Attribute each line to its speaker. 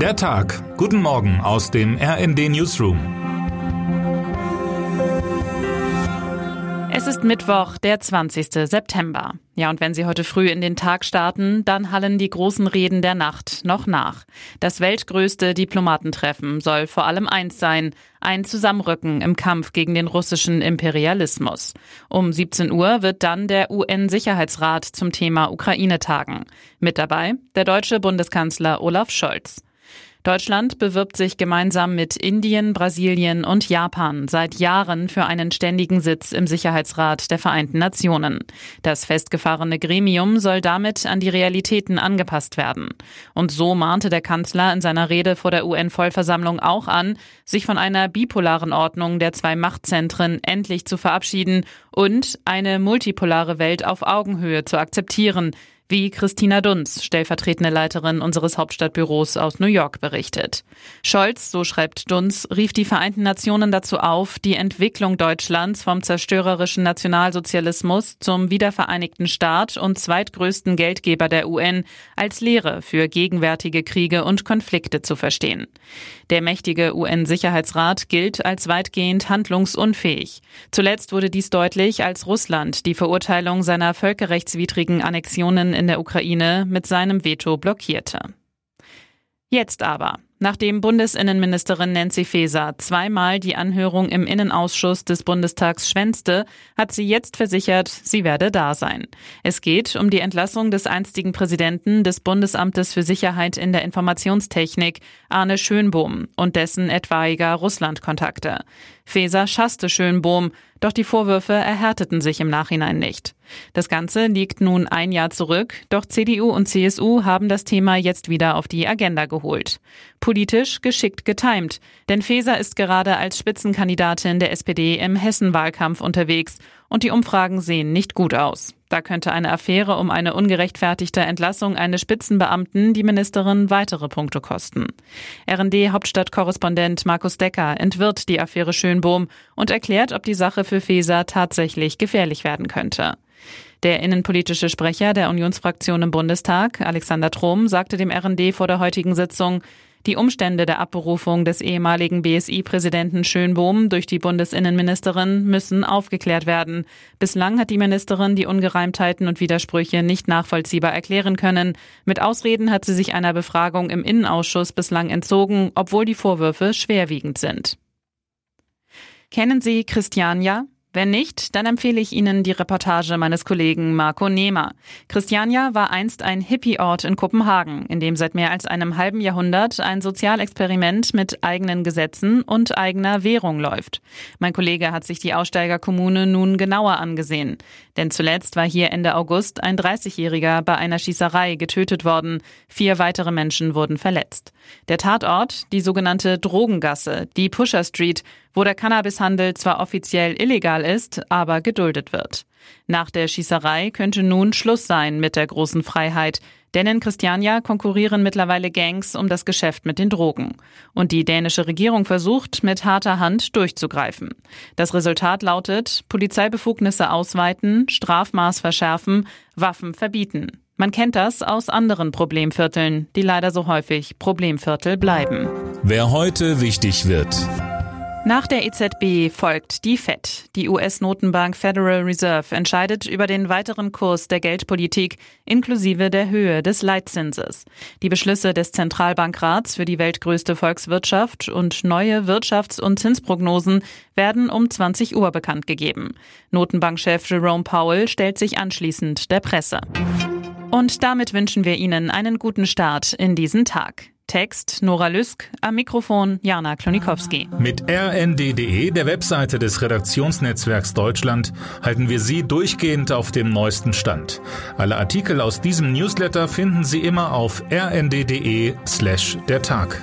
Speaker 1: Der Tag. Guten Morgen aus dem RND Newsroom.
Speaker 2: Es ist Mittwoch, der 20. September. Ja, und wenn Sie heute früh in den Tag starten, dann hallen die großen Reden der Nacht noch nach. Das weltgrößte Diplomatentreffen soll vor allem eins sein, ein Zusammenrücken im Kampf gegen den russischen Imperialismus. Um 17 Uhr wird dann der UN-Sicherheitsrat zum Thema Ukraine tagen. Mit dabei der deutsche Bundeskanzler Olaf Scholz. Deutschland bewirbt sich gemeinsam mit Indien, Brasilien und Japan seit Jahren für einen ständigen Sitz im Sicherheitsrat der Vereinten Nationen. Das festgefahrene Gremium soll damit an die Realitäten angepasst werden. Und so mahnte der Kanzler in seiner Rede vor der UN-Vollversammlung auch an, sich von einer bipolaren Ordnung der zwei Machtzentren endlich zu verabschieden und eine multipolare Welt auf Augenhöhe zu akzeptieren, wie Christina Dunz, stellvertretende Leiterin unseres Hauptstadtbüros aus New York, berichtet. Scholz, so schreibt Dunz, rief die Vereinten Nationen dazu auf, die Entwicklung Deutschlands vom zerstörerischen Nationalsozialismus zum wiedervereinigten Staat und zweitgrößten Geldgeber der UN als Lehre für gegenwärtige Kriege und Konflikte zu verstehen. Der mächtige UN-Sicherheitsrat gilt als weitgehend handlungsunfähig. Zuletzt wurde dies deutlich, als Russland die Verurteilung seiner völkerrechtswidrigen Annexionen in der Ukraine mit seinem Veto blockierte. Jetzt aber. Nachdem Bundesinnenministerin Nancy Faeser zweimal die Anhörung im Innenausschuss des Bundestags schwänzte, hat sie jetzt versichert, sie werde da sein. Es geht um die Entlassung des einstigen Präsidenten des Bundesamtes für Sicherheit in der Informationstechnik, Arne Schönbohm, und dessen etwaiger Russlandkontakte. Faeser schasste Schönbohm, doch die Vorwürfe erhärteten sich im Nachhinein nicht. Das Ganze liegt nun ein Jahr zurück, doch CDU und CSU haben das Thema jetzt wieder auf die Agenda geholt. Politisch geschickt getimt, denn Faeser ist gerade als Spitzenkandidatin der SPD im Hessen-Wahlkampf unterwegs und die Umfragen sehen nicht gut aus. Da könnte eine Affäre um eine ungerechtfertigte Entlassung eines Spitzenbeamten die Ministerin weitere Punkte kosten. RND-Hauptstadtkorrespondent Markus Decker entwirrt die Affäre Schönbohm und erklärt, ob die Sache für Feser tatsächlich gefährlich werden könnte. Der innenpolitische Sprecher der Unionsfraktion im Bundestag, Alexander Trom, sagte dem RND vor der heutigen Sitzung, die Umstände der Abberufung des ehemaligen BSI-Präsidenten Schönbohm durch die Bundesinnenministerin müssen aufgeklärt werden. Bislang hat die Ministerin die Ungereimtheiten und Widersprüche nicht nachvollziehbar erklären können. Mit Ausreden hat sie sich einer Befragung im Innenausschuss bislang entzogen, obwohl die Vorwürfe schwerwiegend sind. Kennen Sie Christiania? Wenn nicht, dann empfehle ich Ihnen die Reportage meines Kollegen Marco Nehmer. Christiania war einst ein Hippie-Ort in Kopenhagen, in dem seit mehr als einem halben Jahrhundert ein Sozialexperiment mit eigenen Gesetzen und eigener Währung läuft. Mein Kollege hat sich die Aussteigerkommune nun genauer angesehen. Denn zuletzt war hier Ende August ein 30-Jähriger bei einer Schießerei getötet worden. Vier weitere Menschen wurden verletzt. Der Tatort, die sogenannte Drogengasse, die Pusher Street, wo der Cannabishandel zwar offiziell illegal ist, aber geduldet wird. Nach der Schießerei könnte nun Schluss sein mit der großen Freiheit, denn in Christiania konkurrieren mittlerweile Gangs um das Geschäft mit den Drogen. Und die dänische Regierung versucht, mit harter Hand durchzugreifen. Das Resultat lautet Polizeibefugnisse ausweiten, Strafmaß verschärfen, Waffen verbieten. Man kennt das aus anderen Problemvierteln, die leider so häufig Problemviertel bleiben.
Speaker 1: Wer heute wichtig wird.
Speaker 2: Nach der EZB folgt die Fed. Die US-Notenbank Federal Reserve entscheidet über den weiteren Kurs der Geldpolitik inklusive der Höhe des Leitzinses. Die Beschlüsse des Zentralbankrats für die weltgrößte Volkswirtschaft und neue Wirtschafts- und Zinsprognosen werden um 20 Uhr bekannt gegeben. Notenbankchef Jerome Powell stellt sich anschließend der Presse. Und damit wünschen wir Ihnen einen guten Start in diesen Tag. Text Nora Lüsk, am Mikrofon Jana Klonikowski.
Speaker 1: Mit rnd.de, der Webseite des Redaktionsnetzwerks Deutschland, halten wir Sie durchgehend auf dem neuesten Stand. Alle Artikel aus diesem Newsletter finden Sie immer auf rnd.de slash der Tag.